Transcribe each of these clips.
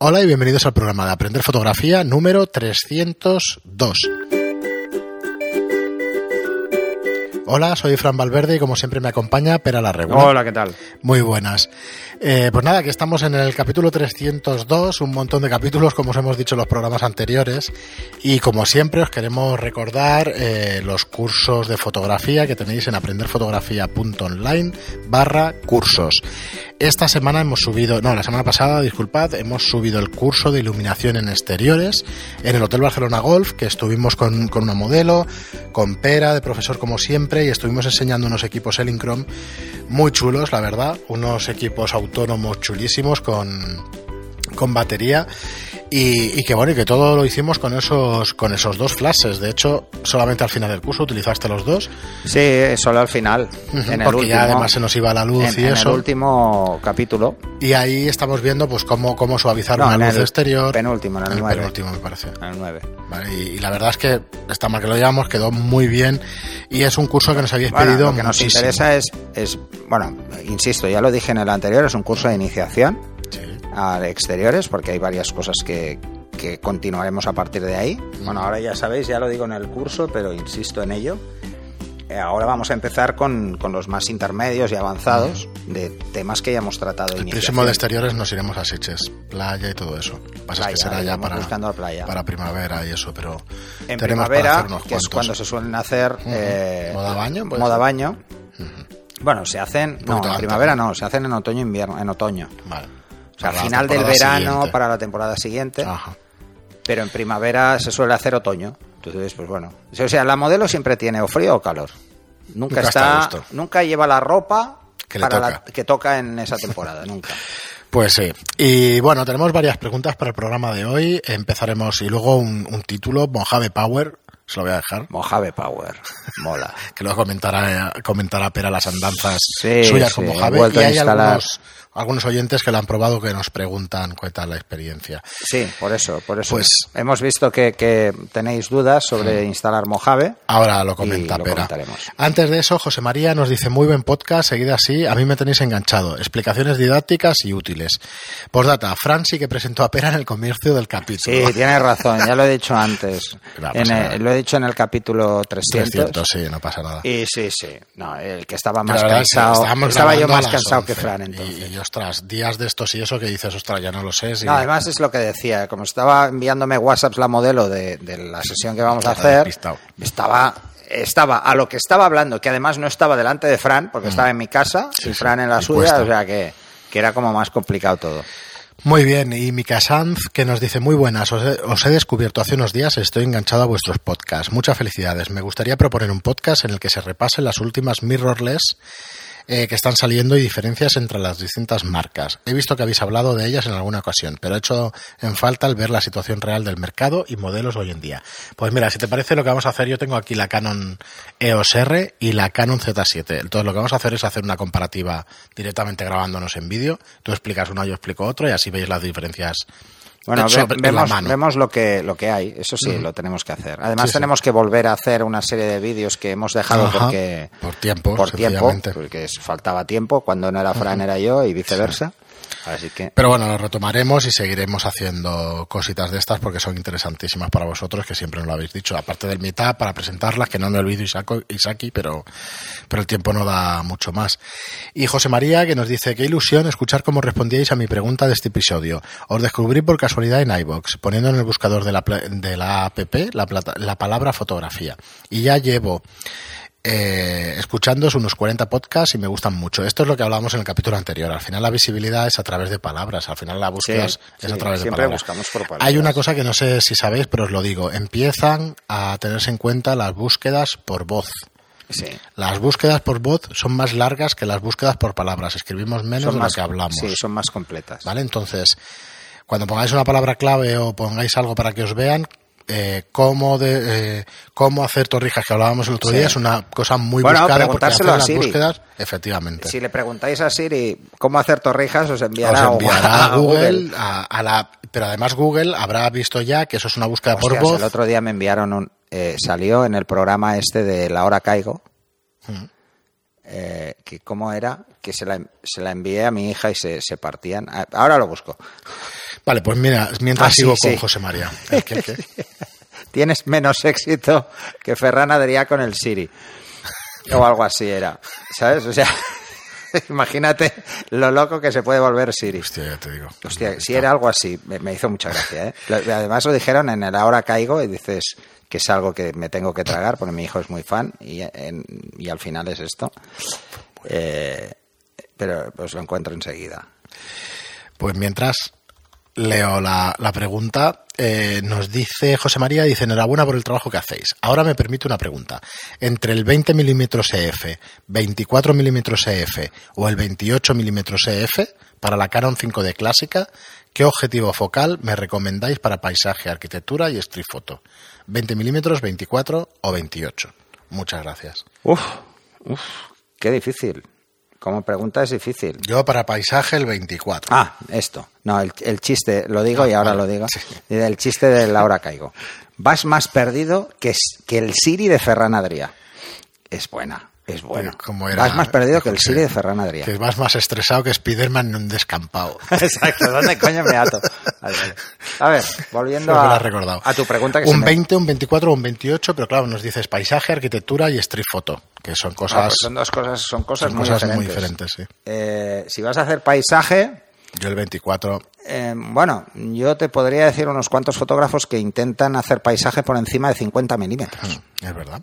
Hola y bienvenidos al programa de Aprender Fotografía número 302. Hola, soy Fran Valverde y como siempre me acompaña Pera la Regula. Hola, ¿qué tal? Muy buenas. Eh, pues nada, que estamos en el capítulo 302, un montón de capítulos, como os hemos dicho en los programas anteriores. Y como siempre, os queremos recordar eh, los cursos de fotografía que tenéis en aprenderfotografía.online barra cursos. Esta semana hemos subido, no, la semana pasada, disculpad, hemos subido el curso de iluminación en exteriores en el Hotel Barcelona Golf, que estuvimos con, con una modelo, con Pera, de profesor como siempre, y estuvimos enseñando unos equipos Elincrom muy chulos, la verdad, unos equipos autónomos chulísimos con, con batería y, y, que bueno y que todo lo hicimos con esos con esos dos flashes. De hecho solamente al final del curso utilizaste los dos. Sí solo al final uh -huh, en porque el último, ya además se nos iba la luz en, y en eso. el último capítulo. Y ahí estamos viendo pues cómo, cómo suavizar no, una luz el exterior. penúltimo en el, en el 9 penúltimo me parece. En el 9 vale, y, y, la verdad es que esta mal que lo llevamos quedó muy bien. Y es un curso que nos habéis bueno, pedido lo que nos muchísimo. interesa es, es bueno insisto ya lo dije en el anterior es un curso de iniciación. A exteriores porque hay varias cosas que que continuaremos a partir de ahí. Bueno, ahora ya sabéis, ya lo digo en el curso, pero insisto en ello. Eh, ahora vamos a empezar con, con, los más intermedios y avanzados de temas que ya hemos tratado. El próximo de exteriores nos iremos a Siches, playa y todo eso. Pasa playa, que será ya para, buscando playa. para primavera y eso, pero en primavera, que cuantos. es cuando se suelen hacer uh -huh. eh, moda baño, moda ser? baño. Uh -huh. Bueno, se hacen no, en primavera no, se hacen en otoño invierno, en otoño. Vale. O sea, al final del verano siguiente. para la temporada siguiente. Ajá pero en primavera se suele hacer otoño. Entonces, pues bueno. O sea, la modelo siempre tiene o frío o calor. Nunca, nunca está, está nunca lleva la ropa que, para toca. La, que toca en esa temporada, nunca. Pues sí. Y bueno, tenemos varias preguntas para el programa de hoy. Empezaremos y luego un, un título, Mojave Power. Se lo voy a dejar. Mojave Power. Mola. que luego comentará, comentará Pera las andanzas sí, suyas sí, con Mojave. Y hay algunos, algunos oyentes que lo han probado que nos preguntan cuál tal la experiencia. Sí, por eso, por eso. Pues, Hemos visto que, que tenéis dudas sobre sí. instalar Mojave. Ahora lo comenta lo Pera. Antes de eso, José María nos dice muy buen podcast, seguid así, a mí me tenéis enganchado. Explicaciones didácticas y útiles. Postdata, Fran sí que presentó a Pera en el comienzo del capítulo. Sí, tienes razón, ya lo he dicho antes. No en el, lo he dicho en el capítulo 300. 300, sí, no pasa nada. Y sí, sí. No, el que estaba más cansado. estaba yo más cansado que Fran entonces. Y, y, ostras, días de estos y eso que dices, ostras, ya no lo sé. Si... No, además es lo que decía, como estaba enviándome WhatsApps la modelo de, de la sesión que vamos a hacer, estaba estaba a lo que estaba hablando, que además no estaba delante de Fran, porque mm. estaba en mi casa, sí, y Fran en la suya, cuesta. o sea que, que era como más complicado todo. Muy bien, y Mika Sanz que nos dice muy buenas, os he, os he, descubierto hace unos días, estoy enganchado a vuestros podcasts, muchas felicidades, me gustaría proponer un podcast en el que se repasen las últimas mirrorless eh, que están saliendo y diferencias entre las distintas marcas. He visto que habéis hablado de ellas en alguna ocasión, pero he hecho en falta el ver la situación real del mercado y modelos hoy en día. Pues mira, si te parece lo que vamos a hacer, yo tengo aquí la Canon EOS R y la Canon Z7. Entonces lo que vamos a hacer es hacer una comparativa directamente grabándonos en vídeo. Tú explicas uno, yo explico otro y así veis las diferencias bueno, ve, vemos, vemos lo que lo que hay, eso sí, mm. lo tenemos que hacer. Además sí, tenemos sí. que volver a hacer una serie de vídeos que hemos dejado Ajá, porque por tiempo, por tiempo, porque faltaba tiempo, cuando no era Fran era yo y viceversa. Sí. Pero bueno, lo retomaremos y seguiremos haciendo cositas de estas porque son interesantísimas para vosotros, que siempre nos lo habéis dicho. Aparte del mitad, para presentarlas, que no me olvido Isaki, pero, pero el tiempo no da mucho más. Y José María, que nos dice, qué ilusión escuchar cómo respondíais a mi pregunta de este episodio. Os descubrí por casualidad en iVox, poniendo en el buscador de la, de la app la, la palabra fotografía. Y ya llevo eh, escuchándoos unos 40 podcasts y me gustan mucho. Esto es lo que hablábamos en el capítulo anterior. Al final la visibilidad es a través de palabras, al final la búsqueda sí, es sí, a través de palabras. Por palabras. Hay una cosa que no sé si sabéis, pero os lo digo. Empiezan a tenerse en cuenta las búsquedas por voz. Sí. Las búsquedas por voz son más largas que las búsquedas por palabras. Escribimos menos son de más, lo que hablamos. Sí, son más completas. ¿Vale? Entonces, cuando pongáis una palabra clave o pongáis algo para que os vean, eh, cómo, de, eh, cómo hacer torrijas que hablábamos el otro sí. día es una cosa muy bueno, buscada porque hacer las Siri. búsquedas efectivamente si le preguntáis a Siri cómo hacer torrijas os enviará, os enviará a Google, a, a, la pero además Google habrá visto ya que eso es una búsqueda Hostias, por voz el otro día me enviaron un, eh, salió en el programa este de La Hora Caigo mm. Eh, que cómo era, que se la, se la envié a mi hija y se, se partían. Ah, Ahora lo busco. Vale, pues mira, mientras Ah, sí, sigo sí. con José María. ¿El qué, el qué? Tienes menos éxito que Ferran Adrià con el Siri. O algo así era. ¿Sabes? O sea, imagínate lo loco que se puede volver Siri. Hostia, ya te digo. Hostia, si era algo así, me, me hizo mucha gracia. ¿eh? Además lo dijeron en el Ahora Caigo y dices que es algo que me tengo que tragar porque mi hijo es muy fan y, en- y al final es esto. Eh, pero pues lo encuentro enseguida. Pues mientras leo la, pregunta, eh, nos dice José María, dice, enhorabuena por el trabajo que hacéis. Ahora me permite una pregunta. Entre el 20 mm EF, 24 mm EF o el 28 mm EF para la Canon 5D clásica, ¿qué objetivo focal me recomendáis para paisaje, arquitectura y street photo? ¿20 mm 24 o 28? Muchas gracias. Uf, uf, qué difícil. Como pregunta es difícil. Yo para paisaje el 24. Ah, esto. No, el, el chiste, lo digo y ahora vale. lo digo. El chiste del ahora caigo. Vas más perdido que, que el Siri de Ferran Adrià. Es buena, es buena. Como era- Vas más perdido que el. Siri de Ferran Adrià. Que vas más estresado que Spiderman en un descampado. Exacto, ¿dónde coño me ato? Vale, vale. A ver, volviendo a, a tu pregunta que se un me- 20, un 24 o un 28, pero claro, nos dices paisaje, arquitectura y street photo, que son Ah, cosas, pues son dos cosas, son cosas, son muy, cosas diferentes. muy diferentes. Sí. Eh, si vas a hacer paisaje, Yo el 24, Eh, bueno, yo te podría decir unos cuantos fotógrafos que intentan hacer paisaje por encima de 50 milímetros, mm, es verdad.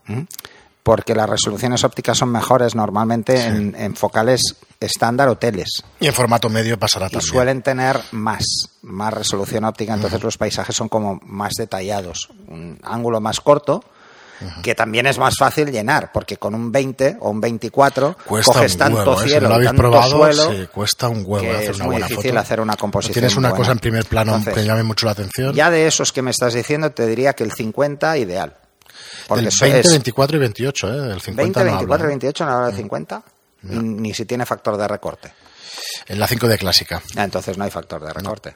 Porque las resoluciones ópticas son mejores normalmente en, en focales estándar o teles Y en formato medio pasará y también. suelen tener más, más resolución óptica, entonces los paisajes son como más detallados, un ángulo más corto. Que también es más fácil llenar, porque con un 20 o un 24 Cuesta coges un tanto huevo, ¿eh? Si cielo, lo tanto probado, suelo, sí, cuesta un huevo que hacer es una muy buena difícil foto. hacer una composición Tienes una buena. cosa en primer plano Entonces, que llame mucho la atención. ya de esos que me estás diciendo, te diría que el 50 ideal. Porque Del eso 20, es 24 y 28, ¿eh? El 50 20, no 24, hablo, ¿eh? 28, no habla de 50. y Ni si tiene factor de recorte. En la 5 de clásica. Ah, Entonces no hay factor de recorte.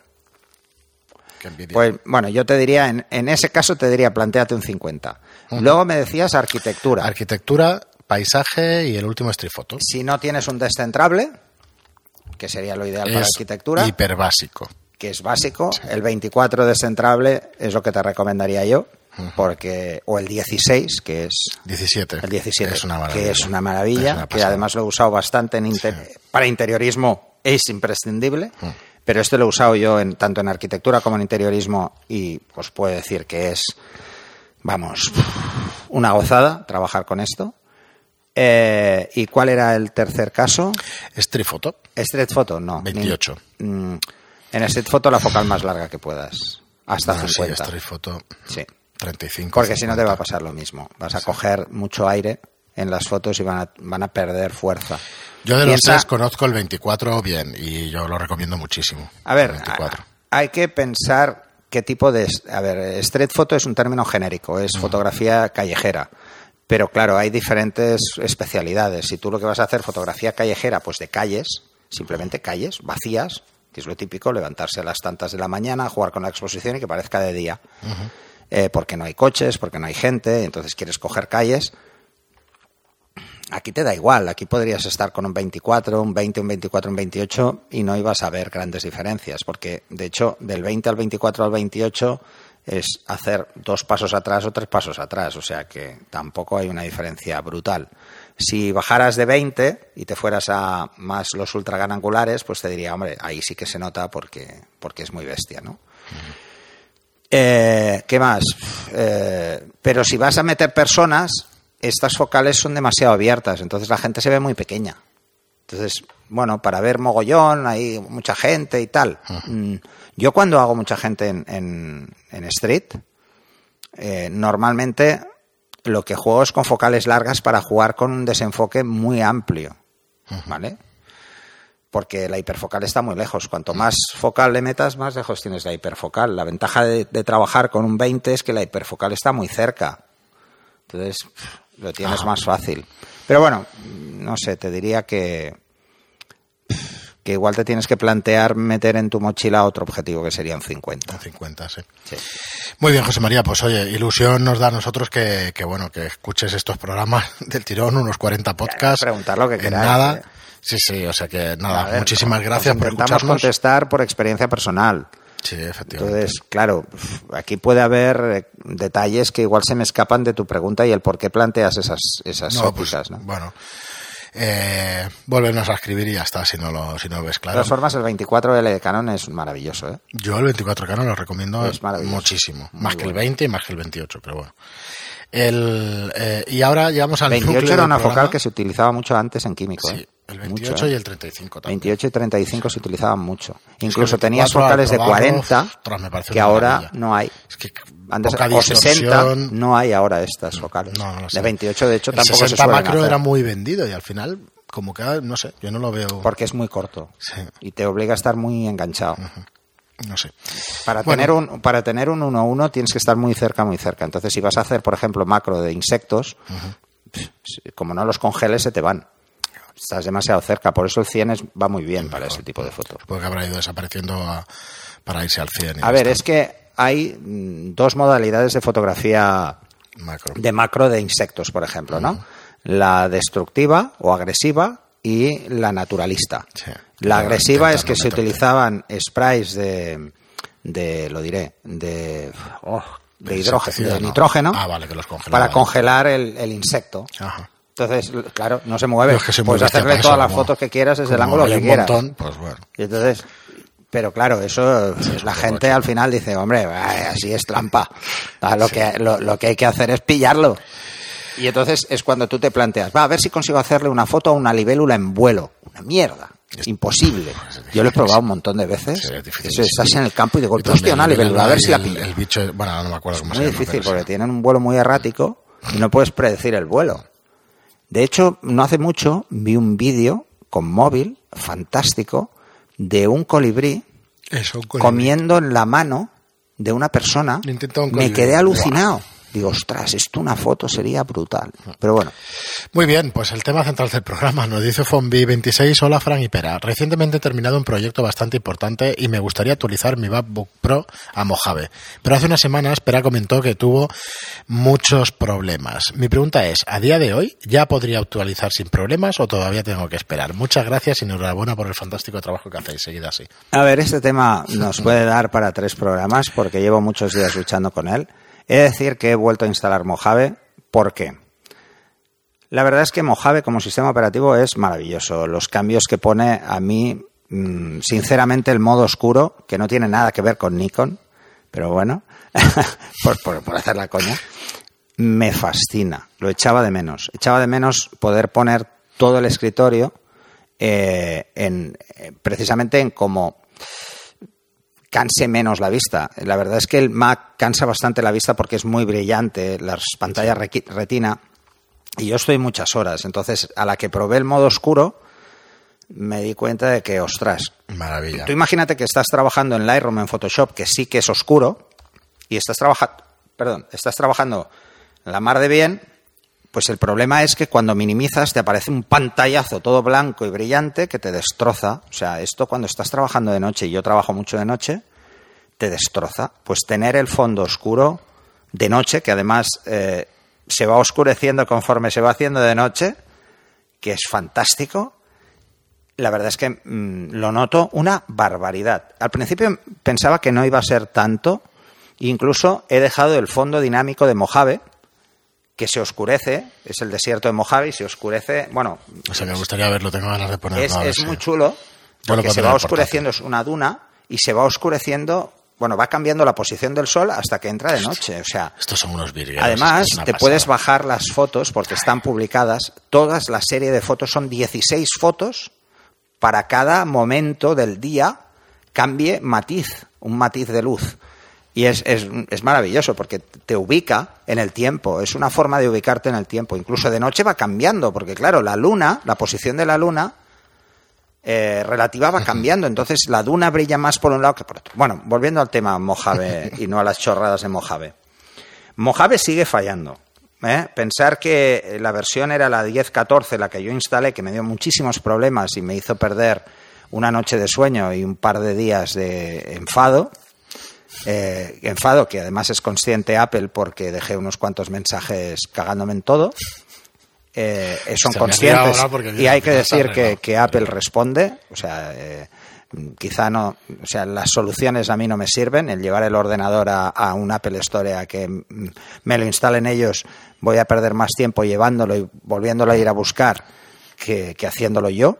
Qué envidia. Pues bueno, yo te diría, en, en ese caso te diría, planteate un 50. Luego me decías arquitectura. Arquitectura, paisaje y el último street photo. si no tienes un descentrable, que sería lo ideal para arquitectura, hiper básico. que es básico, el 24 descentrable es lo que te recomendaría yo, porque o el 16, que es 17. El 17, Es una maravilla. que es una maravilla, Es una que además lo he usado bastante en inter- para interiorismo, es imprescindible, Mm. pero este lo he usado yo en, tanto en arquitectura como en interiorismo y os puedo decir que es, vamos, una gozada trabajar con esto. Eh, ¿Y cuál era el tercer caso? Street photo. Street Photo, no. 28. Ni- mm, en Street Photo la focal más larga que puedas, hasta Bueno, sí, 50. street photo Sí. 35. Porque si no te va a 50. pasar lo mismo. Vas a coger mucho aire en las fotos y van a, van a perder fuerza. Yo de los tres conozco el 24 bien y yo lo recomiendo muchísimo. A ver, El 24. a- hay que pensar qué tipo de... A ver, street photo es un término genérico, es fotografía callejera. Pero claro, hay diferentes especialidades. Si tú lo que vas a hacer fotografía callejera, pues de calles, simplemente calles vacías, que es lo típico, levantarse a las tantas de la mañana, jugar con la exposición y que parezca de día. Eh, porque no hay coches, porque no hay gente, entonces quieres coger calles. Aquí te da igual, aquí podrías estar con un 24, un 20, un 24, un 28 y no ibas a ver grandes diferencias, porque de hecho del 20 al 24 al 28 es hacer dos pasos atrás o tres pasos atrás, o sea que tampoco hay una diferencia brutal. Si bajaras de 20 y te fueras a más los ultra gran angulares, pues te diría, hombre, ahí sí que se nota porque, porque es muy bestia, ¿no? Eh, ¿Qué más? Eh, pero si vas a meter personas, estas focales son demasiado abiertas, entonces la gente se ve muy pequeña. Entonces, bueno, para ver mogollón, hay mucha gente y tal. Mm, Yo cuando hago mucha gente en, en- en street, eh, normalmente lo que juego es con focales largas para jugar con un desenfoque muy amplio, ¿vale? Porque la hiperfocal está muy lejos. Cuanto más focal le metas, más lejos tienes la hiperfocal. La ventaja de, de trabajar con un 20 es que la hiperfocal está muy cerca. Entonces, lo tienes más fácil. Pero bueno, no sé, te diría que que igual te tienes que plantear meter en tu mochila otro objetivo que sería un 50. Un 50, sí. Muy bien, José María, pues oye, ilusión nos da a nosotros que, que bueno, que escuches estos programas del tirón, unos 40 podcasts. Preguntar lo que queráis. Nada. eh. Sí, sí, o sea que nada, ver, muchísimas gracias por intentamos escucharnos. contestar por experiencia personal. Sí, efectivamente. Entonces, claro, aquí puede haber eh, detalles que igual se me escapan de tu pregunta y el por qué planteas esas, esas no, pues, ópticas, ¿no? bueno, eh, vuélvenos a escribir y ya está, si no lo, si no lo ves De claro. todas formas, el 24L de Canon es maravilloso, ¿eh? Yo el 24K no lo recomiendo Es muchísimo, Muy más que el bueno. 20 y más que el 28, pero bueno. El, eh, y ahora llegamos al 28 núcleo era una focal que se utilizaba mucho antes en químico, Sí, ¿eh? El Mucho, 28 ¿eh? y el 35 también. 28 y 35 se utilizaban mucho. Es Incluso tenías 24 al focales de probarlo, 40 ostras, me parece que ahora maravilla. no hay. Es que Antes, o 60 distorsión. no hay ahora estas focales. No, no sé. de 28 de hecho el tampoco 60 se macro hacer, era muy vendido y al final, como que, no sé, yo no lo veo. porque es muy corto Sí. y te obliga a estar muy enganchado. No sé. Para Bueno. tener un para tener un 1-1 tienes que estar muy cerca, muy cerca. Entonces, si vas a hacer, por ejemplo, macro de insectos, pff, como no los congeles, se te van. Estás demasiado cerca. Por eso el 100 es- va muy bien para ese tipo de fotos. Supongo que habrá ido desapareciendo a- para irse al 100. y A ver, está. es que hay mm, dos modalidades de fotografía Macro. de macro de insectos, por ejemplo, ¿no? La destructiva o agresiva y la naturalista. Sí. La agresiva es que se utilizaban sprays de, de lo diré, de, oh, de, hidrógeno, de no. nitrógeno Ah, vale, que los congelaban. para congelar el, el insecto. Ajá. Entonces, claro, no se mueve. Es que muy Puedes hacerle todas las como- fotos que quieras desde el ángulo que un quieras. montón, pues bueno. Y entonces, pero claro, eso es la gente al final dice, hombre, así es trampa. Ah, Lo, que, lo, lo que hay que hacer es pillarlo. Y entonces es cuando tú te planteas, va, a ver si consigo hacerle una foto a una libélula en vuelo. Una mierda. Es imposible. Yo lo he probado un montón de veces. Sí, es difícil. Estás en el campo y de golpe, hostia, una libélula, a ver si la pillo. El bicho, bueno, no me acuerdo cómo Es se muy llama. difícil pero porque sí. tienen un vuelo muy errático y no puedes predecir el vuelo. De hecho, no hace mucho vi un vídeo con móvil fantástico de un colibrí Eso, un colibrí. comiendo en la mano de una persona. Me quedé alucinado. Digo, ostras, esto una foto sería brutal. Pero bueno, Muy bien, pues el tema central del programa nos dice Fonbi26, hola Fran y Pera. Recientemente he terminado un proyecto bastante importante y me gustaría actualizar mi MacBook Pro a Mojave. Pero hace unas semanas Pera comentó que tuvo muchos problemas. Mi pregunta es, ¿a día de hoy ya podría actualizar sin problemas o todavía tengo que esperar? Muchas gracias y enhorabuena por el fantástico trabajo que hacéis. Seguid así. a ver, este tema nos puede dar para tres programas porque llevo muchos días luchando con él. He de decir que he vuelto a instalar Mojave. ¿Por qué? La verdad es que Mojave como sistema operativo es maravilloso. Los cambios que pone a mí, mm, sinceramente, el modo oscuro, que no tiene nada que ver con Nikon, pero bueno, por, por- por hacer la coña, me fascina. Lo echaba de menos. Echaba de menos poder poner todo el escritorio eh, en, eh, precisamente en cómo canse menos la vista. La verdad es que el Mac cansa bastante la vista porque es muy brillante, las pantallas retina, y yo estoy muchas horas. Entonces, a la que probé el modo oscuro, me di cuenta de que, ostras, Maravilla. tú imagínate que estás trabajando en Lightroom, en Photoshop, que sí que es oscuro, y estás trabajando, perdón, estás trabajando la mar de bien, pues el problema es que cuando minimizas te aparece un pantallazo todo blanco y brillante que te destroza. O sea, esto cuando estás trabajando de noche, y yo trabajo mucho de noche, te destroza. Pues tener el fondo oscuro de noche, que además eh, se va oscureciendo conforme se va haciendo de noche, que es fantástico, la verdad es que mm, lo noto una barbaridad. Al principio pensaba que no iba a ser tanto, incluso he dejado el fondo dinámico de Mojave, que se oscurece, es el desierto de Mojave y se oscurece, bueno, O sea, me gustaría verlo, tengo ganas de ponerlo. es, es muy chulo, porque se va oscureciendo, es una duna, y se va oscureciendo, bueno, va cambiando la posición del sol hasta que entra de noche, o sea, Estos son unos virgueros. Además, te puedes bajar las fotos porque están publicadas. Todas la serie de fotos son 16 fotos para cada momento del día cambie matiz, un matiz de luz. Y es, es, es maravilloso porque te ubica en el tiempo, es una forma de ubicarte en el tiempo. Incluso de noche va cambiando, porque claro, la luna, la posición de la luna eh, relativa va cambiando, entonces la duna brilla más por un lado que por otro. Bueno, volviendo al tema Mojave y no a las chorradas de Mojave. Mojave sigue fallando. ¿eh? Pensar que la versión era la 10.14, la que yo instalé, que me dio muchísimos problemas y me hizo perder una noche de sueño y un par de días de enfado. Eh, enfado que además es consciente Apple porque dejé unos cuantos mensajes cagándome en todo. Eh, son conscientes y hay que decir que, que, Apple responde. O sea, eh, quizá no, o sea, las soluciones a mí no me sirven. El llevar el ordenador a, a un Apple Store a que me lo instalen ellos, voy a perder más tiempo llevándolo y volviéndolo a ir a buscar que, que haciéndolo yo.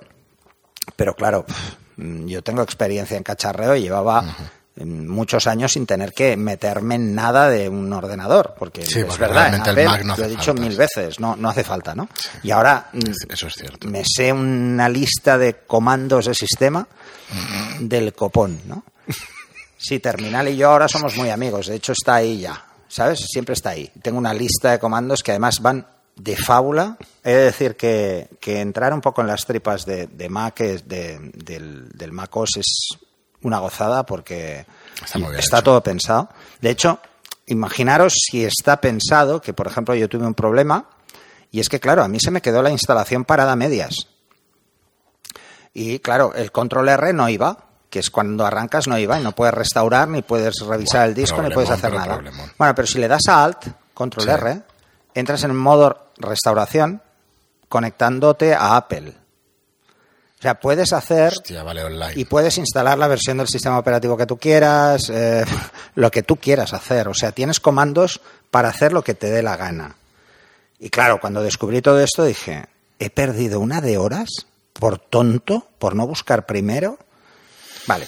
Pero claro, yo tengo experiencia en cacharreo y llevaba muchos años sin tener que meterme en nada de un ordenador, porque es verdad, lo he dicho mil veces, no, no hace falta, ¿no? Y ahora Eso es cierto. me sé una lista de comandos de sistema del copón, ¿no? Sí, Terminal y yo ahora somos muy amigos, de hecho está ahí ya, ¿sabes? Siempre está ahí. Tengo una lista de comandos que además van de fábula. He de decir que, que entrar un poco en las tripas de, de Mac, de, del, del Mac OS es una gozada porque Está todo pensado. De hecho, imaginaros si está pensado que, por ejemplo, yo tuve un problema y es que, claro, a mí se me quedó la instalación parada a medias. Y, claro, el control R no iba, que es cuando arrancas no iba y no puedes restaurar, ni puedes revisar el disco, ni puedes hacer nada. problemón. Bueno, pero si le das a Alt, control Sí. R, entras en modo restauración conectándote a Apple. O sea, puedes hacer Hostia, vale, online. y puedes instalar la versión del sistema operativo que tú quieras, eh, lo que tú quieras hacer. O sea, tienes comandos para hacer lo que te dé la gana. Y claro, cuando descubrí todo esto dije, he perdido una de horas por tonto, por no buscar primero. Vale.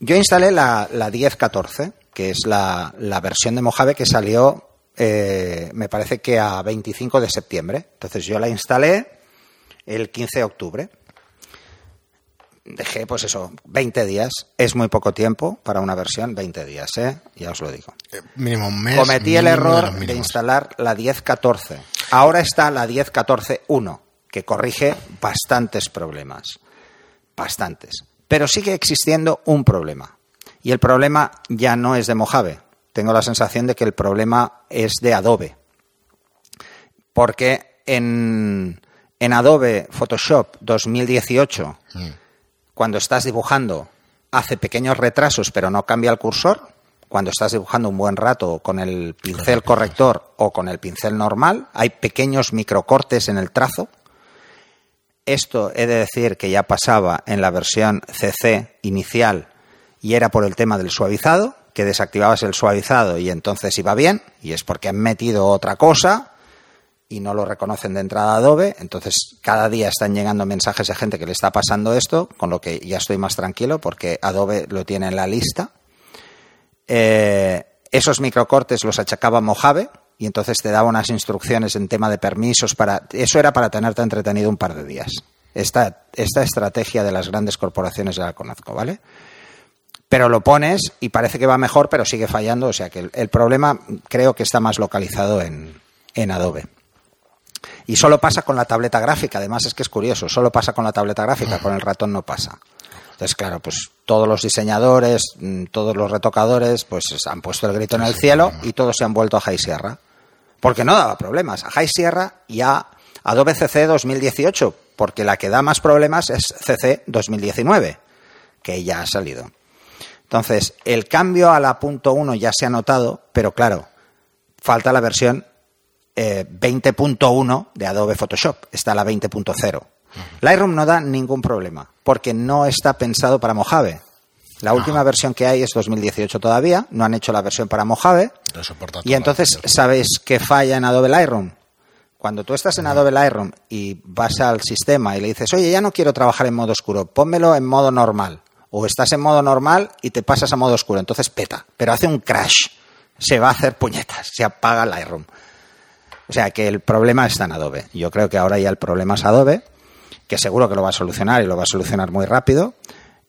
Yo instalé la, la 1014, que es la, la versión de Mojave que salió, eh, me parece que a 25 de septiembre. Entonces yo la instalé el 15 de octubre dejé, pues eso, 20 días. Es muy poco tiempo para una versión, 20 días, ¿eh? Ya os lo digo. Eh, mínimo un mes. Cometí el error de instalar la 10.14. Ahora está la 10.14.1, que corrige bastantes problemas. Bastantes. Pero sigue existiendo un problema. Y el problema ya no es de Mojave. Tengo la sensación de que el problema es de Adobe. Porque en, en Adobe Photoshop 2018 Mm. Cuando estás dibujando hace pequeños retrasos pero no cambia el cursor. Cuando estás dibujando un buen rato con el pincel corrector o con el pincel normal, hay pequeños microcortes en el trazo. Esto he de decir que ya pasaba en la versión CC inicial y era por el tema del suavizado, que desactivabas el suavizado y entonces iba bien, y es porque han metido otra cosa y no lo reconocen de entrada Adobe, entonces cada día están llegando mensajes de gente que le está pasando esto, con lo que ya estoy más tranquilo porque Adobe lo tiene en la lista. Eh, esos microcortes los achacaba Mojave y entonces te daba unas instrucciones en tema de permisos para eso era para tenerte entretenido un par de días. Esta, estrategia de las grandes corporaciones ya la conozco, ¿vale? Pero lo pones y parece que va mejor, pero sigue fallando. O sea que el, problema creo que está más localizado en Adobe. Y solo pasa con la tableta gráfica, además es que es curioso, solo pasa con la tableta gráfica, con el ratón no pasa. Entonces, claro, pues todos los diseñadores, mm, todos los retocadores, pues han puesto el grito en el cielo y todos se han vuelto a High Sierra. Porque no daba problemas. A High Sierra y a Adobe CC 2018, porque la que da más problemas es CC 2019, que ya ha salido. Entonces, el cambio a la punto .1 ya se ha notado, pero claro, falta la versión eh, 20.1 de Adobe Photoshop. Está la 20.0. Lightroom no da ningún problema, porque no está pensado para Mojave. La última versión que hay es 2018 todavía, no han hecho la versión para Mojave. Y entonces. ¿sabéis qué falla en Adobe Lightroom? Cuando tú estás en Adobe Lightroom y vas al sistema y le dices, oye, ya no quiero trabajar en modo oscuro, pónmelo en modo normal. O estás en modo normal y te pasas a modo oscuro, entonces peta, pero hace un crash. Se va a hacer puñetas, se apaga Lightroom. O sea que el problema está en Adobe. Yo creo que ahora ya el problema es Adobe, que seguro que lo va a solucionar y lo va a solucionar muy rápido.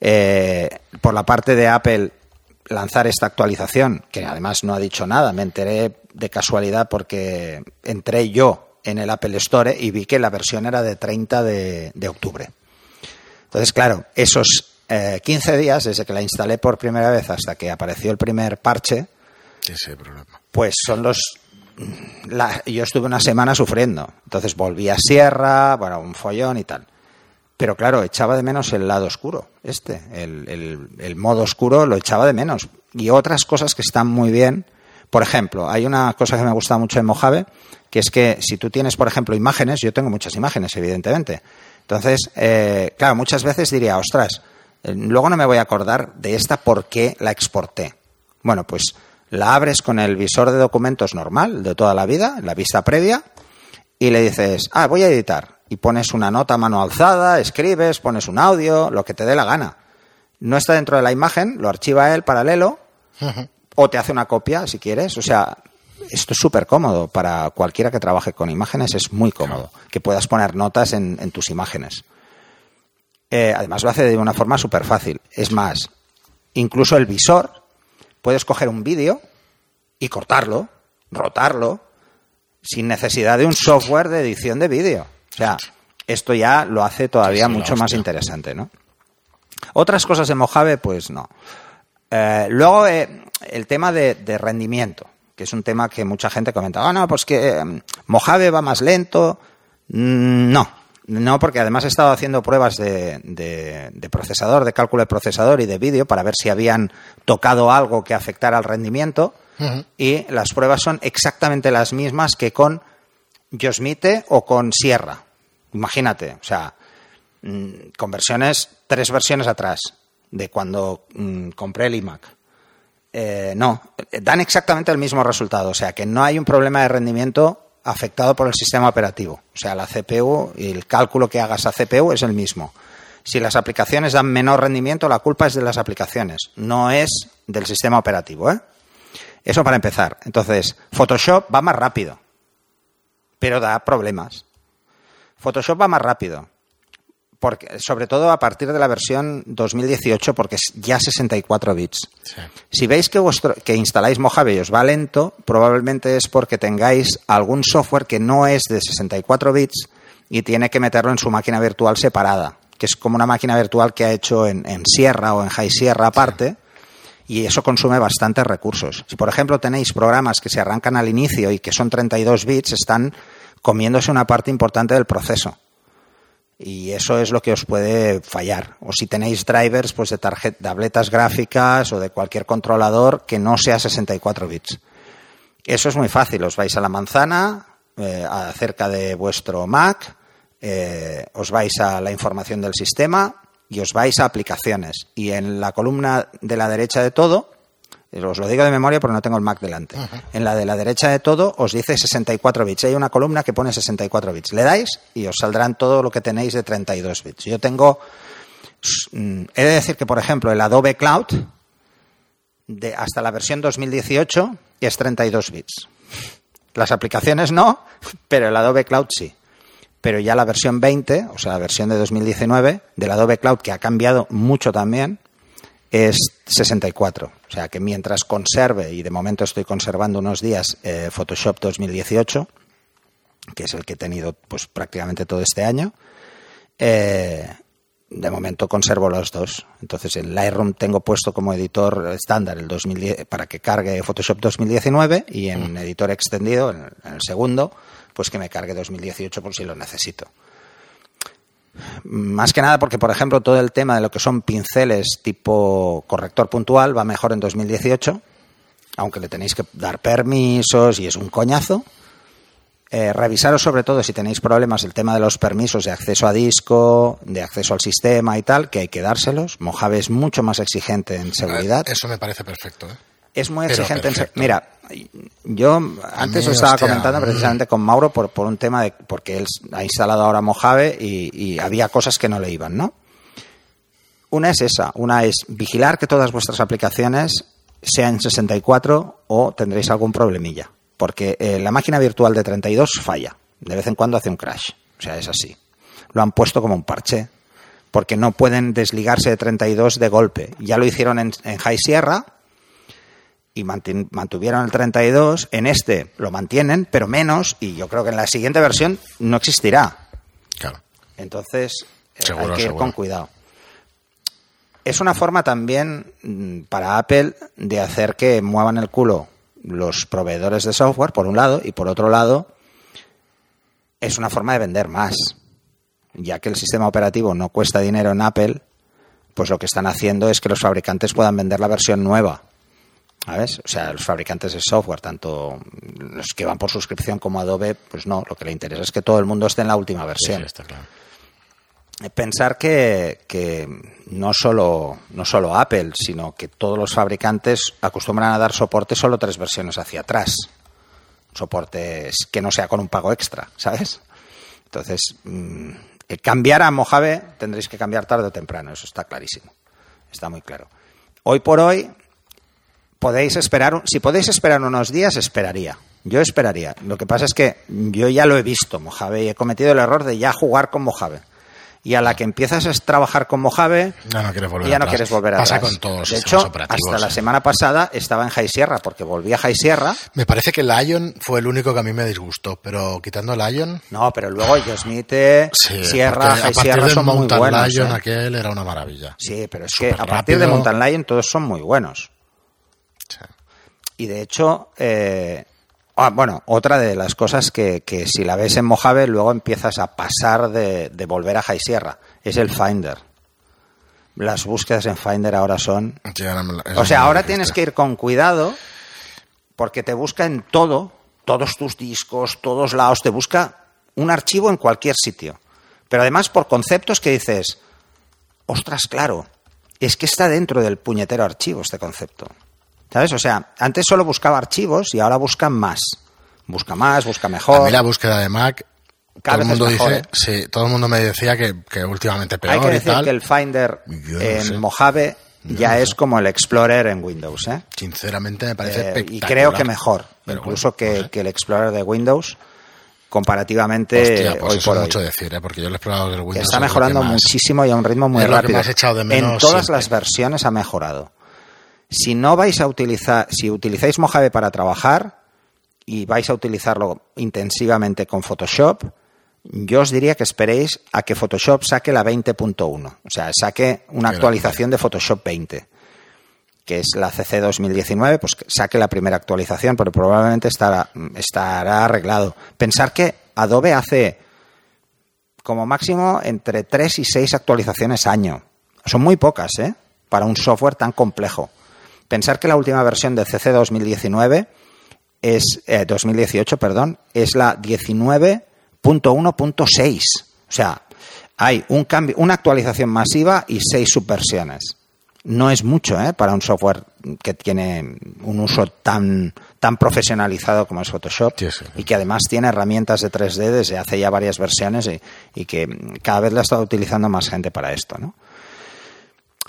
Eh, por la parte de Apple, lanzar esta actualización, que además no ha dicho nada, me enteré de casualidad porque entré yo en el Apple Store y vi que la versión era de 30 de, de octubre. Entonces, claro, esos eh, 15 días desde que la instalé por primera vez hasta que apareció el primer parche, problema. pues son los yo estuve una semana sufriendo entonces volví a Sierra bueno un follón y tal Pero claro, echaba de menos el lado oscuro, este, el, el modo oscuro lo echaba de menos. Y otras cosas que están muy bien, por ejemplo, hay una cosa que me gusta mucho en Mojave, que es que si tú tienes, por ejemplo, imágenes, yo tengo muchas imágenes, evidentemente. Entonces, eh, claro, muchas veces diría, ostras, eh, luego no me voy a acordar de esta por qué la exporté. Bueno, pues la abres con el visor de documentos normal de toda la vida, la vista previa, y le dices, ah, voy a editar. Y pones una nota a mano alzada, escribes, pones un audio, lo que te dé la gana. No está dentro de la imagen, lo archiva él paralelo, o te hace una copia si quieres. O sea, esto es súper cómodo para cualquiera que trabaje con imágenes, es muy cómodo que puedas poner notas en, tus imágenes. Eh, además lo hace de una forma súper fácil. Es más, incluso el visor, puedes coger un vídeo y cortarlo, rotarlo, sin necesidad de un software de edición de vídeo. O sea, esto ya lo hace todavía mucho más interesante, ¿no? Otras cosas de Mojave, pues no. Eh, luego, eh, el tema de, rendimiento, que es un tema que mucha gente comenta. Ah, no, pues que em, Mojave va más lento. Mm, no, no, porque además he estado haciendo pruebas de, de, procesador, de cálculo de procesador y de vídeo para ver si habían tocado algo que afectara al rendimiento. Y las pruebas son exactamente las mismas que con Yosemite o con Sierra. Imagínate, o sea, mm, con versiones, tres versiones atrás de cuando mm, compré el iMac. Eh, no, dan exactamente el mismo resultado. O sea, que no hay un problema de rendimiento afectado por el sistema operativo. O sea, la CPU y el cálculo que hagas a CPU es el mismo. Si las aplicaciones dan menor rendimiento, la culpa es de las aplicaciones, no es del sistema operativo. ¿eh? Eso para empezar. Entonces, Photoshop va más rápido, pero da problemas. Photoshop va más rápido, porque, sobre todo a partir de la versión 2018, porque es ya 64 bits. Si veis que, vuestro, que instaláis Mojave y os va lento, probablemente es porque tengáis algún software que no es de 64 bits y tiene que meterlo en su máquina virtual separada, que es como una máquina virtual que ha hecho en, Sierra o en High Sierra aparte. Y eso consume bastantes recursos. Si, por ejemplo, tenéis programas que se arrancan al inicio y que son 32 bits, están comiéndose una parte importante del proceso y eso es lo que os puede fallar. O si tenéis drivers pues de tabletas gráficas o de cualquier controlador que no sea 64 bits. Eso es muy fácil. Os vais a la manzana eh, acerca de vuestro Mac, eh, os vais a la información del sistema y os vais a aplicaciones. Y en la columna de la derecha de todo os lo digo de memoria porque no tengo el Mac delante. En la de la derecha de todo os dice 64 bits. Hay una columna que pone 64 bits. Le dais y os saldrán todo lo que tenéis de 32 bits. Yo tengo. Mm, he de decir que, por ejemplo, el Adobe Cloud, de hasta la versión 2018, es 32 bits. Las aplicaciones no, pero el Adobe Cloud sí. Pero ya la versión 20, o sea, la versión de 2019 del Adobe Cloud, que ha cambiado mucho también, es 64. O sea que mientras conserve, y de momento estoy conservando unos días, eh, Photoshop 2018, que es el que he tenido pues prácticamente todo este año, eh, de momento conservo los dos. Entonces en Lightroom tengo puesto como editor estándar el 2010 para que cargue Photoshop 2019 y en mm. editor extendido, en el segundo, pues que me cargue 2018 por si lo necesito. Más que nada porque, por ejemplo, todo el tema de lo que son pinceles tipo corrector puntual va mejor en 2018, aunque le tenéis que dar permisos y es un coñazo. Eh, revisaros sobre todo si tenéis problemas el tema de los permisos de acceso a disco, de acceso al sistema y tal, que hay que dárselos. Mojave es mucho más exigente en seguridad. Eso me parece perfecto. ¿eh? Es muy exigente. En Mira, yo antes os estaba comentando precisamente con Mauro por, por un tema de porque él ha instalado ahora Mojave y, había cosas que no le iban, ¿no? Una es esa, una es vigilar que todas vuestras aplicaciones sean 64 o tendréis algún problemilla, porque eh, la máquina virtual de 32 falla, de vez en cuando hace un crash, o sea, es así. Lo han puesto como un parche, porque no pueden desligarse de 32 de golpe. Ya lo hicieron en, en High Sierra, y mantuvieron el 32, en este lo mantienen, pero menos, y yo creo que en la siguiente versión no existirá. Claro. Entonces, eh, hay que ir con cuidado. Es una forma también mm, para Apple de hacer que muevan el culo los proveedores de software, por un lado, y por otro lado, es una forma de vender más. ya que el sistema operativo no cuesta dinero en Apple, pues lo que están haciendo es que los fabricantes puedan vender la versión nueva. ¿Sabes? O sea, los fabricantes de software, tanto los que van por suscripción como Adobe, pues no, lo que le interesa es que todo el mundo esté en la última versión. Sí, está claro. Pensar que, que no, solo, no solo Apple, sino que todos los fabricantes acostumbran a dar soporte solo tres versiones hacia atrás. Soportes que no sea con un pago extra, ¿sabes? Entonces, mm, el cambiar a Mojave tendréis que cambiar tarde o temprano, eso está clarísimo. Está muy claro. Hoy por hoy, podéis esperar, si podéis esperar unos días, esperaría. Yo esperaría. Lo que pasa es que yo ya lo he visto, Mojave, y he cometido el error de ya jugar con Mojave. Y a la que empiezas a trabajar con Mojave, Ya no quieres volver ya no atrás. quieres volver Pasa atrás. con todos de hecho, operativos. hasta la semana pasada estaba en High Sierra, porque volví a High Sierra. Me parece que Lion fue el único que a mí me disgustó, pero quitando Lion, No, pero luego Yosemite, sí, Sierra, High partir Sierra son muy Mountain buenos. Lion ¿eh? aquel era una maravilla. Sí, pero es que a partir de. Mountain Lion todos son muy buenos. Y de hecho, eh, ah, bueno, otra de las cosas que, que si la ves en Mojave, luego empiezas a pasar de, de volver a High Sierra, es el Finder. Las búsquedas en Finder ahora son... Sí, ahora me la- eso O sea, ahora tienes que ir con cuidado porque te busca en todo, todos tus discos, todos lados, te busca un archivo en cualquier sitio. Pero además por conceptos que dices, ostras, claro, es que está dentro del puñetero archivo este concepto. ¿Sabes? O sea, antes solo buscaba archivos y ahora busca más. Busca más, busca A mejor. mí la búsqueda de Mac, Cada todo el mundo mejor, dice, ¿eh? sí, todo el mundo me decía que, que últimamente peor Hay que y decir tal. que el Finder no en sé. Mojave Yo ya no es sé. como el Explorer en Windows, ¿eh? Sinceramente me parece Eh, y creo que mejor, Pero incluso bueno, que, no sé. que el Explorer de Windows, comparativamente Hostia, pues hoy eso por es hoy. mucho decir, ¿eh? porque yo lo he explorado del Windows. Está mejorando muchísimo y a un ritmo muy es lo que rápido. echado de en todas siempre. las versiones ha mejorado. Si no vais a utilizar, si utilizáis Mojave para trabajar y vais a utilizarlo intensivamente con Photoshop, yo os diría que esperéis a que Photoshop saque la 20.1, o sea, saque una actualización de Photoshop 20 que es la CC 2019, pues que saque la primera actualización, pero probablemente estará, estará arreglado. Pensar que Adobe hace como máximo entre 3 y 6 actualizaciones año. Son muy pocas, ¿eh? Para un software tan complejo. Pensar que la última versión de CC 2019 es, eh, 2018, perdón, es la 19.1.6. O sea, hay un cambio, una actualización masiva y seis subversiones. No es mucho, ¿eh? Para un software que tiene un uso tan, tan profesionalizado como es Photoshop Sí, sí. y que además tiene herramientas de 3D desde hace ya varias versiones y, y que cada vez la está utilizando más gente para esto, ¿no?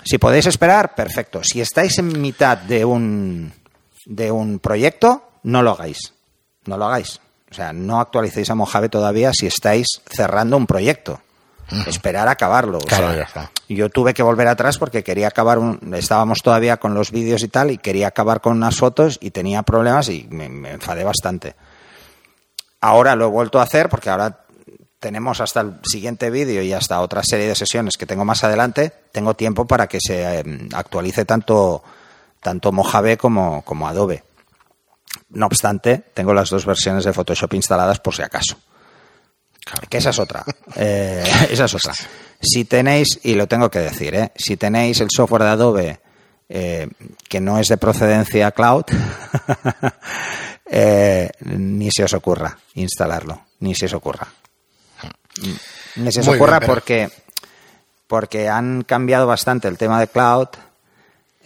Si podéis esperar, perfecto. Si estáis en mitad de un, de un proyecto, no lo hagáis. No lo hagáis. O sea, no actualicéis a Mojave todavía si estáis cerrando un proyecto. Esperar a acabarlo. O Claro, sea, ya está. Yo tuve que volver atrás porque quería acabar, un, estábamos todavía con los vídeos y tal, y quería acabar con unas fotos y tenía problemas y me, me enfadé bastante. Ahora lo he vuelto a hacer porque ahora tenemos hasta el siguiente vídeo y hasta otra serie de sesiones que tengo más adelante, tengo tiempo para que se eh, actualice tanto, tanto Mojave como, como Adobe. No obstante, tengo las dos versiones de Photoshop instaladas por si acaso. Claro. Que esa es otra. Eh, esa es otra. Si tenéis, y lo tengo que decir, ¿eh? si tenéis el software de Adobe eh, que no es de procedencia cloud, ni se os ocurra instalarlo, ni se os ocurra. Ni se os ocurra bien, porque, porque han cambiado bastante el tema de cloud.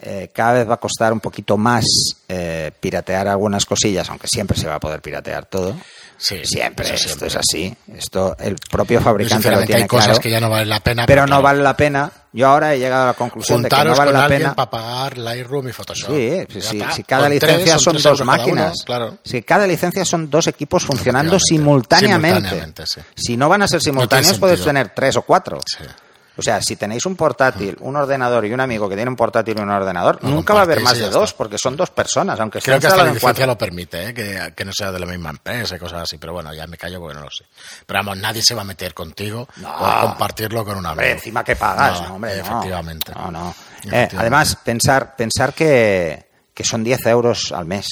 Eh, cada vez va a costar un poquito más eh, piratear algunas cosillas, aunque siempre se va a poder piratear todo. Sí, Siempre, esto siempre. es así. Esto el propio fabricante lo tiene hay cosas claro, que ya no valen la pena. pero no vale la pena. Yo ahora he llegado a la conclusión de que no vale con la pena. para pagar Lightroom y Photoshop. Sí, sí, Ya sí, está. si cada Con licencia tres, son dos uno, máquinas, claro. si cada licencia son dos equipos funcionando simultáneamente. Simultáneamente, sí. Si no van a ser simultáneos, tiene puedes tener tres o cuatro. Sí. O sea, si tenéis un portátil, un ordenador y un amigo que tiene un portátil y un ordenador, nunca va a haber más de dos, porque son dos personas, aunque Creo que hasta la en licencia lo permite, ¿eh? que, que no sea de la misma empresa y cosas así, pero bueno, ya me callo porque no lo sé. Pero vamos, nadie se va a meter contigo No. por compartirlo con un amigo. Hombre, encima que pagas, No, hombre, no. Efectivamente. No, no. Eh, además, pensar, pensar que, que son 10 euros al mes.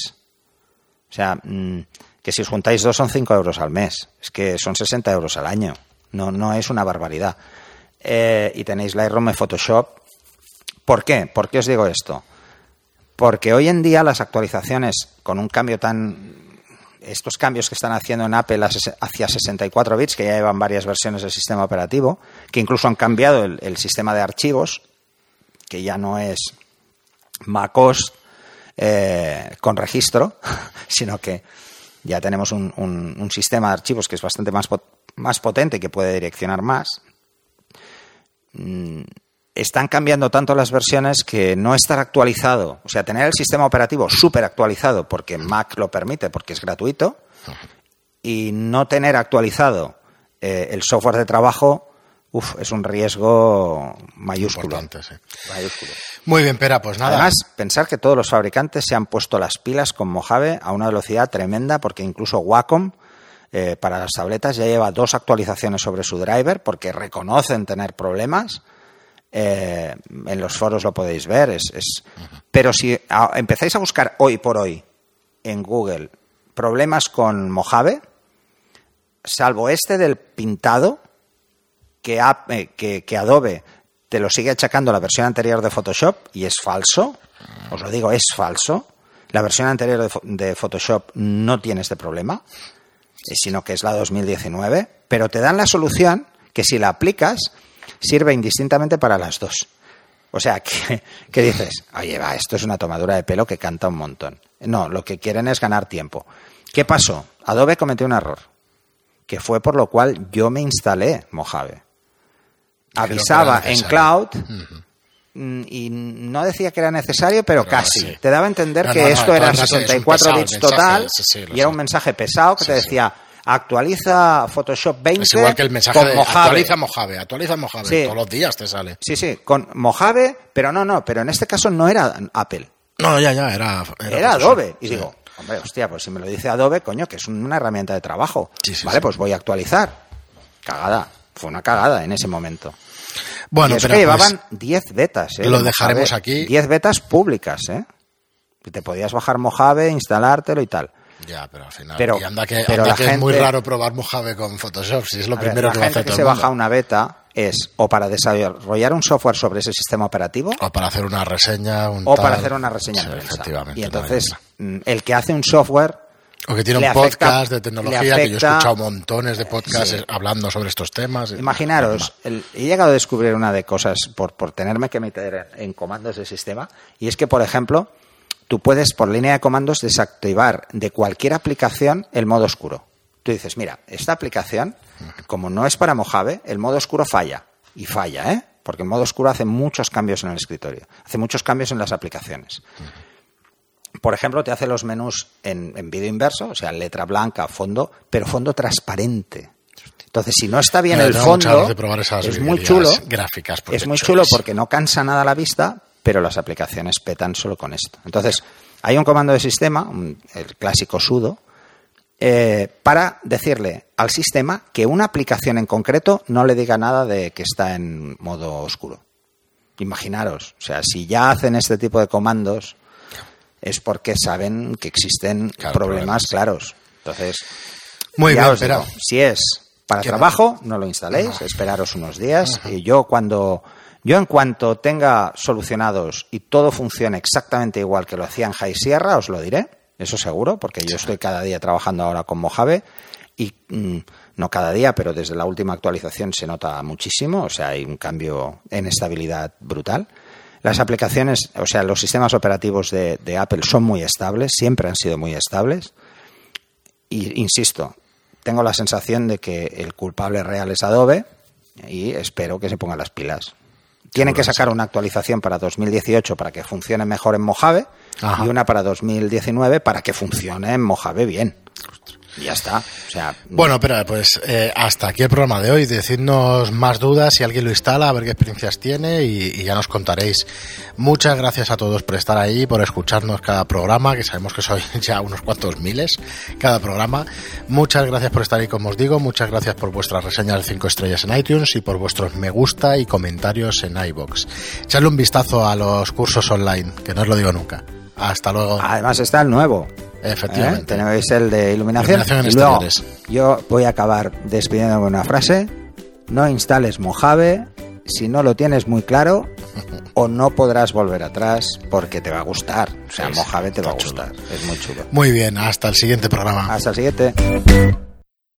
O sea, mm, que si os juntáis dos son 5 euros al mes. Es que son 60 euros al año. No, no es una barbaridad. Eh, y tenéis Lightroom y Photoshop. ¿Por qué? ¿Por qué os digo esto? Porque hoy en día las actualizaciones con un cambio tan estos cambios que están haciendo en Apple hacia 64 bits, que ya llevan varias versiones del sistema operativo, que incluso han cambiado el, sistema de archivos, que ya no es MacOS eh, con registro, sino que ya tenemos un, sistema de archivos que es bastante más, más potente y que puede direccionar más. Mm, están cambiando tanto las versiones que no estar actualizado, o sea, tener el sistema operativo súper actualizado porque Mac lo permite, porque es gratuito, y no tener actualizado eh, el software de trabajo, uf, es un riesgo mayúsculo. mayúsculo. Muy bien, Pera, pues nada. Además, pensar que todos los fabricantes se han puesto las pilas con Mojave a una velocidad tremenda, porque incluso Wacom, eh, para las tabletas, ya lleva dos actualizaciones sobre su driver, porque reconocen tener problemas eh, en los foros lo podéis ver. Es, Pero si empezáis a buscar hoy por hoy en Google problemas con Mojave, salvo este del pintado, que, eh, que, Adobe te lo sigue achacando la versión anterior de Photoshop y es falso, os lo digo, es falso. La versión anterior de, Photoshop no tiene este problema, sino que es la 2019, pero te dan la solución que si la aplicas sirve indistintamente para las dos. O sea, que, dices, oye, va, esto es una tomadura de pelo que canta un montón. No, lo que quieren es ganar tiempo. ¿Qué pasó? Adobe cometió un error, que fue por lo cual yo me instalé Mojave. Avisaba en cloud y no decía que era necesario, pero, casi. Te daba a entender que esto era 64 bits total y era un mensaje pesado que te decía, actualiza Photoshop 20 es igual que el mensaje con Mojave. actualiza Mojave, actualiza Mojave, todos los días te sale. Sí, sí, con Mojave, pero no, no, pero en este caso no era Apple. No, ya, ya, era... Era, Adobe. Y digo, hombre, hostia, pues si me lo dice Adobe, coño, que es una herramienta de trabajo. vale, pues voy a actualizar. Cagada. Fue una cagada en ese momento. Bueno, pero que llevaban 10 pues betas, ¿eh? Lo dejaremos aquí. 10 betas públicas, ¿eh? Te podías bajar Mojave, instalártelo y tal. Ya, pero al final. Pero, anda que, es muy raro probar Mojave con Photoshop, si es lo primero que va a hacer que se baja una beta es o para desarrollar un software sobre ese sistema operativo. O para hacer una reseña. o para hacer una reseña efectivamente, Y entonces, mm, el que hace un software. O que tiene un podcast de tecnología, que yo he escuchado montones de podcasts hablando sobre estos temas. Imaginaros, he llegado a descubrir una de cosas por, por tenerme que meter en comandos del sistema, y es que, por ejemplo, tú puedes por línea de comandos desactivar de cualquier aplicación el modo oscuro. Tú dices, mira, esta aplicación, como no es para Mojave, el modo oscuro falla. Y falla, ¿eh? Porque el modo oscuro hace muchos cambios en el escritorio, hace muchos cambios en las aplicaciones. Por ejemplo, te hace los menús en, vídeo inverso, o sea, letra blanca, fondo, pero fondo transparente. Entonces, si no está bien el fondo, es muy chulo. Gráficas es muy chulo porque no cansa nada la vista, pero las aplicaciones petan solo con esto. Entonces, hay un comando de sistema, el clásico sudo, eh, para decirle al sistema que una aplicación en concreto no le diga nada de que está en modo oscuro. Imaginaros, o sea, si ya hacen este tipo de comandos es porque saben que existen problemas, claros. Entonces, muy bien, si es para trabajo, no lo instaléis, esperaros unos días. Y yo cuando yo en cuanto tenga solucionados y todo funcione exactamente igual que lo hacía en High Sierra, os lo diré, eso seguro, porque yo estoy cada día trabajando ahora con Mojave y mm, no cada día, pero desde la última actualización se nota muchísimo, o sea, hay un cambio en estabilidad brutal. Las aplicaciones, o sea, los sistemas operativos de, de Apple son muy estables, siempre han sido muy estables. Y insisto, tengo la sensación de que el culpable real es Adobe y espero que se pongan las pilas. Tienen que sacar una actualización para 2018 para que funcione mejor en Mojave y una para 2019 para que funcione en Mojave bien. Ya está. O sea, bueno, pero pues eh, hasta aquí el programa de hoy. Decidnos más dudas si alguien lo instala, a ver qué experiencias tiene y, ya nos contaréis. Muchas gracias a todos por estar ahí, por escucharnos cada programa, que sabemos que soy ya unos cuantos miles cada programa. Muchas gracias por estar ahí, como os digo. Muchas gracias por vuestras reseñas de 5 estrellas en iTunes y por vuestros me gusta y comentarios en iBox. Echadle un vistazo a los cursos online, que no os lo digo nunca. Hasta luego. Además está el nuevo. Efectivamente. Tenéis el de iluminación. iluminación en yo voy a acabar despidiéndome con una frase no instales Mojave si no lo tienes muy claro o no podrás volver atrás porque te va a gustar. O sea, Mojave te va a chulo. gustar. Es muy chulo. Muy bien, hasta el siguiente programa. Hasta el siguiente.